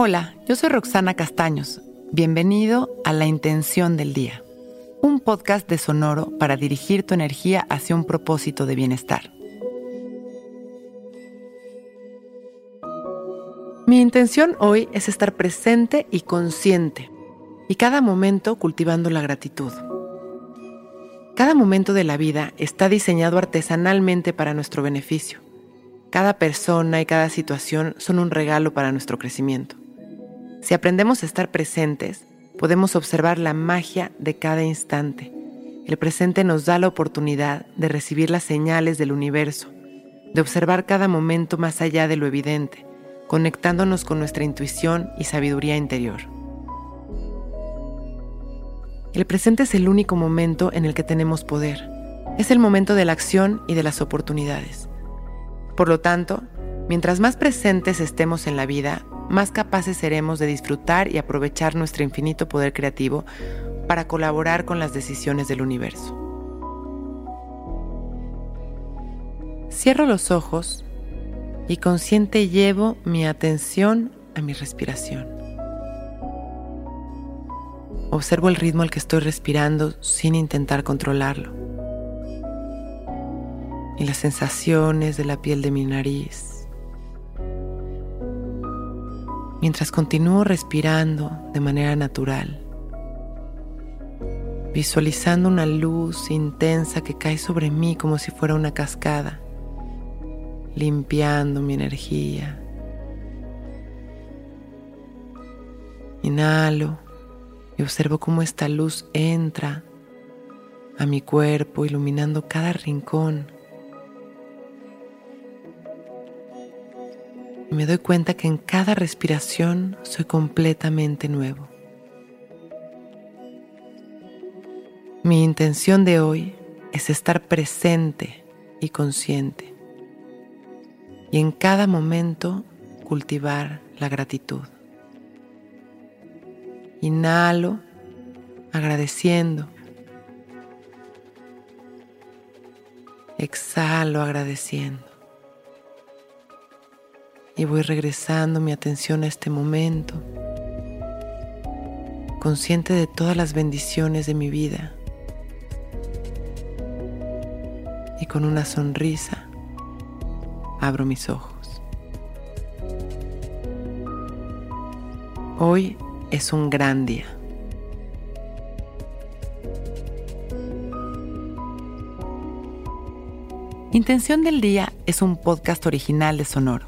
Hola, yo soy Roxana Castaños. Bienvenido a La Intención del Día, un podcast de Sonoro para dirigir tu energía hacia un propósito de bienestar. Mi intención hoy es estar presente y consciente, y cada momento cultivando la gratitud. Cada momento de la vida está diseñado artesanalmente para nuestro beneficio. Cada persona y cada situación son un regalo para nuestro crecimiento. Si aprendemos a estar presentes, podemos observar la magia de cada instante. El presente nos da la oportunidad de recibir las señales del universo, de observar cada momento más allá de lo evidente, conectándonos con nuestra intuición y sabiduría interior. El presente es el único momento en el que tenemos poder. Es el momento de la acción y de las oportunidades. Por lo tanto, mientras más presentes estemos en la vida, más capaces seremos de disfrutar y aprovechar nuestro infinito poder creativo para colaborar con las decisiones del universo. Cierro los ojos y consciente llevo mi atención a mi respiración. Observo el ritmo al que estoy respirando sin intentar controlarlo. Y las sensaciones de la piel de mi nariz. Mientras continúo respirando de manera natural, visualizando una luz intensa que cae sobre mí como si fuera una cascada, limpiando mi energía. Inhalo y observo cómo esta luz entra a mi cuerpo, iluminando cada rincón. Y me doy cuenta que en cada respiración soy completamente nuevo. Mi intención de hoy es estar presente y consciente y en cada momento cultivar la gratitud. Inhalo agradeciendo. Exhalo agradeciendo. Y voy regresando mi atención a este momento, consciente de todas las bendiciones de mi vida. Y con una sonrisa abro mis ojos. Hoy es un gran día. Intención del Día es un podcast original de Sonoro.